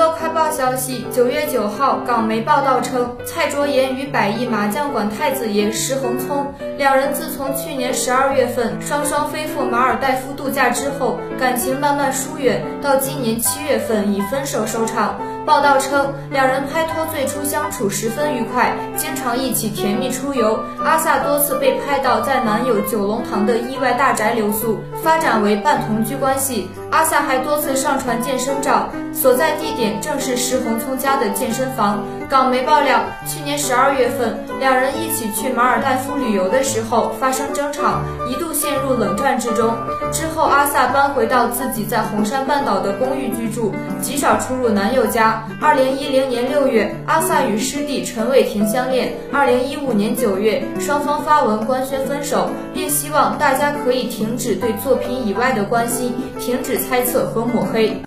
乐快报消息，九月九号，港媒报道称，蔡卓妍与百亿麻将馆太子爷石恒聪两人自从去年十二月份双双飞赴马尔代夫度假之后，感情慢慢疏远，到今年七月份以分手收场。报道称，两人拍拖最初相处十分愉快，经常一起甜蜜出游。阿萨多次被拍到在男友九龙塘的意外大宅留宿，发展为半同居关系。阿萨还多次上传健身照，所在地点正是石恒聪家的健身房。港媒爆料，去年十二月份，两人一起去马尔代夫旅游的时候发生争吵，一度陷入冷战之中。之后，下班回到自己在红山半岛的公寓居住，极少出入男友家。二零一零年六月，阿萨与师弟陈伟霆相恋。二零一五年九月，双方发文官宣分手，并希望大家可以停止对作品以外的关心，停止猜测和抹黑。